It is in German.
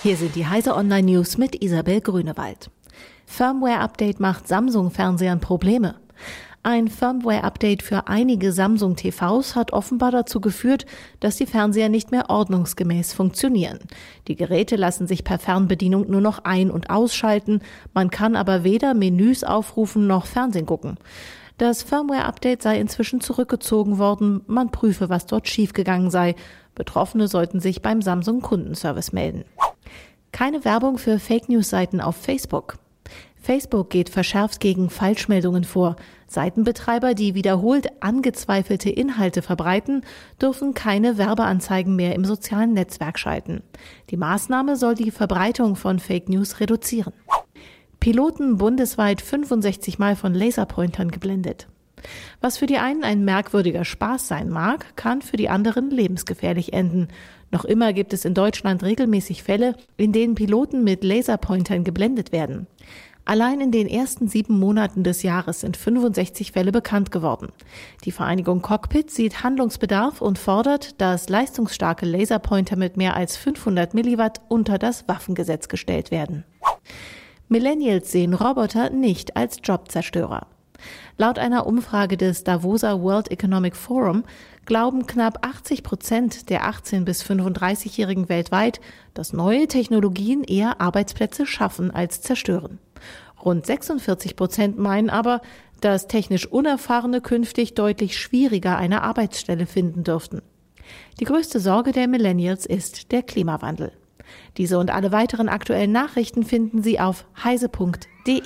Hier sind die Heise Online News mit Isabel Grünewald. Firmware-Update macht Samsung-Fernsehern Probleme. Ein Firmware-Update für einige Samsung TVs hat offenbar dazu geführt, dass die Fernseher nicht mehr ordnungsgemäß funktionieren. Die Geräte lassen sich per Fernbedienung nur noch ein- und ausschalten, man kann aber weder Menüs aufrufen noch Fernsehen gucken. Das Firmware-Update sei inzwischen zurückgezogen worden, man prüfe, was dort schiefgegangen sei. Betroffene sollten sich beim Samsung Kundenservice melden. Keine Werbung für Fake News-Seiten auf Facebook. Facebook geht verschärft gegen Falschmeldungen vor. Seitenbetreiber, die wiederholt angezweifelte Inhalte verbreiten, dürfen keine Werbeanzeigen mehr im sozialen Netzwerk schalten. Die Maßnahme soll die Verbreitung von Fake News reduzieren. Piloten bundesweit 65 Mal von Laserpointern geblendet. Was für die einen ein merkwürdiger Spaß sein mag, kann für die anderen lebensgefährlich enden. Noch immer gibt es in Deutschland regelmäßig Fälle, in denen Piloten mit Laserpointern geblendet werden. Allein in den ersten sieben Monaten des Jahres sind 65 Fälle bekannt geworden. Die Vereinigung Cockpit sieht Handlungsbedarf und fordert, dass leistungsstarke Laserpointer mit mehr als 500 Milliwatt unter das Waffengesetz gestellt werden. Millennials sehen Roboter nicht als Jobzerstörer. Laut einer Umfrage des Davoser World Economic Forum glauben knapp 80 Prozent der 18 bis 35-Jährigen weltweit, dass neue Technologien eher Arbeitsplätze schaffen als zerstören. Rund 46 Prozent meinen aber, dass technisch Unerfahrene künftig deutlich schwieriger eine Arbeitsstelle finden dürften. Die größte Sorge der Millennials ist der Klimawandel. Diese und alle weiteren aktuellen Nachrichten finden Sie auf heise.de.